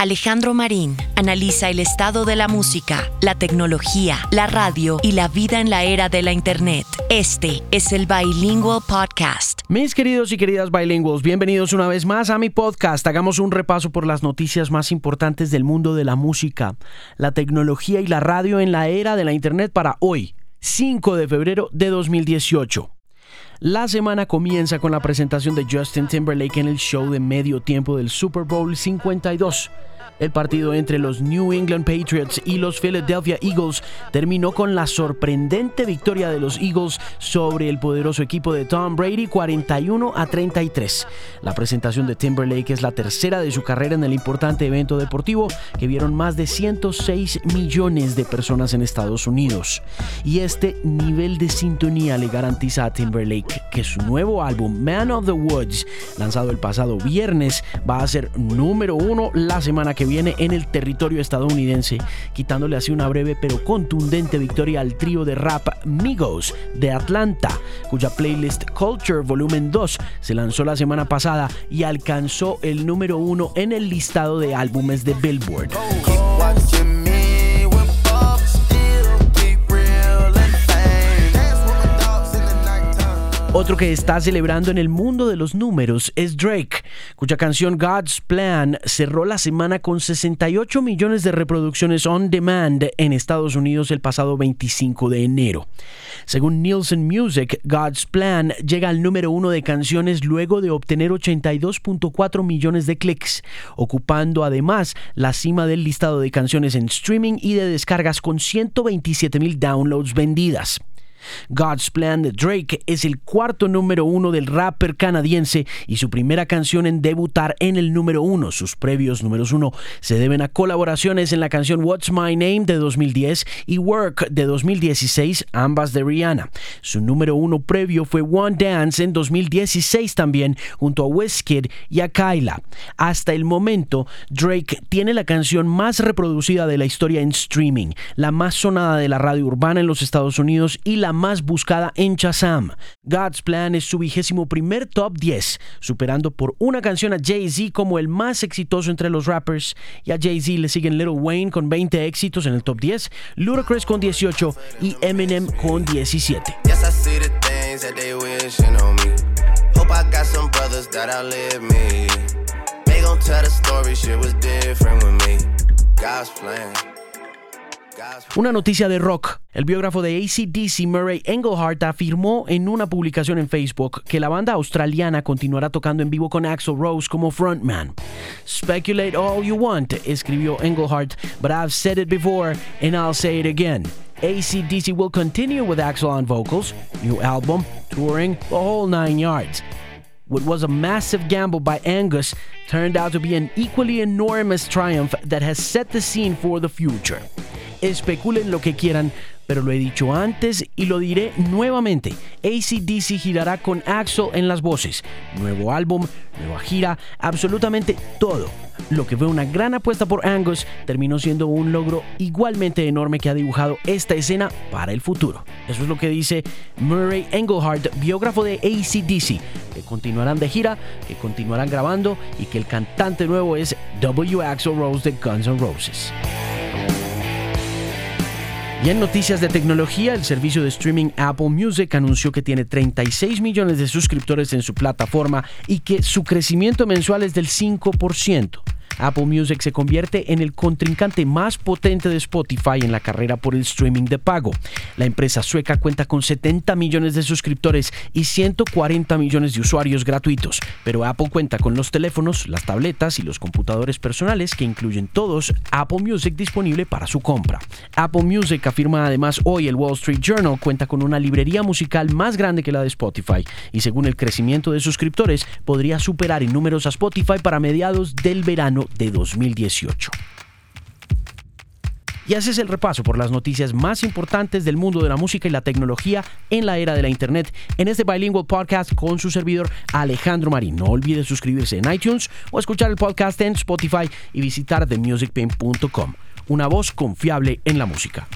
Alejandro Marín analiza el estado de la música, la tecnología, la radio y la vida en la era de la Internet. Este es el Bilingual Podcast. Mis queridos y queridas bilingües, bienvenidos una vez más a mi podcast. Hagamos un repaso por las noticias más importantes del mundo de la música, la tecnología y la radio en la era de la Internet para hoy, 5 de febrero de 2018. La semana comienza con la presentación de Justin Timberlake en el show de medio tiempo del Super Bowl 52. El partido entre los New England Patriots y los Philadelphia Eagles terminó con la sorprendente victoria de los Eagles sobre el poderoso equipo de Tom Brady 41 a 33. La presentación de Timberlake es la tercera de su carrera en el importante evento deportivo que vieron más de 106 millones de personas en Estados Unidos. Y este nivel de sintonía le garantiza a Timberlake que su nuevo álbum Man of the Woods, lanzado el pasado viernes, va a ser número uno la semana que viene en el territorio estadounidense, quitándole así una breve pero contundente victoria al trío de rap Migos de Atlanta, cuya playlist Culture Volumen 2 se lanzó la semana pasada y alcanzó el número uno en el listado de álbumes de Billboard. Otro que está celebrando en el mundo de los números es Drake, cuya canción God's Plan cerró la semana con 68 millones de reproducciones on demand en Estados Unidos el pasado 25 de enero. Según Nielsen Music, God's Plan llega al número uno de canciones luego de obtener 82.4 millones de clics, ocupando además la cima del listado de canciones en streaming y de descargas con 127 mil downloads vendidas. God's Plan de Drake es el cuarto número uno del rapper canadiense y su primera canción en debutar en el número uno. Sus previos números uno se deben a colaboraciones en la canción What's My Name de 2010 y Work de 2016, ambas de Rihanna. Su número uno previo fue One Dance en 2016 también, junto a Wizkid y a Kyla. Hasta el momento, Drake tiene la canción más reproducida de la historia en streaming, la más sonada de la radio urbana en los Estados Unidos y la más buscada en Chazam. God's Plan es su vigésimo primer top 10, superando por una canción a Jay-Z como el más exitoso entre los rappers. Y a Jay-Z le siguen Little Wayne con 20 éxitos en el top 10, Ludacris con 18 y Eminem con 17. Una noticia de rock. El biógrafo de ACDC, Murray Engelhart, afirmó en una publicación en Facebook que la banda australiana continuará tocando en vivo con Axel Rose como frontman. Speculate all you want, escribió Engelhart, but I've said it before and I'll say it again. ACDC will continue with Axel on vocals, new album, touring, the whole nine yards. What was a massive gamble by Angus turned out to be an equally enormous triumph that has set the scene for the future. Especulen lo que quieran, pero lo he dicho antes y lo diré nuevamente. ACDC girará con Axel en las voces. Nuevo álbum, nueva gira, absolutamente todo. Lo que fue una gran apuesta por Angus terminó siendo un logro igualmente enorme que ha dibujado esta escena para el futuro. Eso es lo que dice Murray Engelhardt, biógrafo de ACDC, que continuarán de gira, que continuarán grabando y que el cantante nuevo es W. Axel Rose de Guns N' Roses. Y en noticias de tecnología, el servicio de streaming Apple Music anunció que tiene 36 millones de suscriptores en su plataforma y que su crecimiento mensual es del 5%. Apple Music se convierte en el contrincante más potente de Spotify en la carrera por el streaming de pago. La empresa sueca cuenta con 70 millones de suscriptores y 140 millones de usuarios gratuitos, pero Apple cuenta con los teléfonos, las tabletas y los computadores personales que incluyen todos Apple Music disponible para su compra. Apple Music afirma además hoy el Wall Street Journal cuenta con una librería musical más grande que la de Spotify y según el crecimiento de suscriptores podría superar en números a Spotify para mediados del verano de 2018. Y ese es el repaso por las noticias más importantes del mundo de la música y la tecnología en la era de la Internet en este Bilingual Podcast con su servidor Alejandro Marín. No olvide suscribirse en iTunes o escuchar el podcast en Spotify y visitar themusicpain.com. Una voz confiable en la música.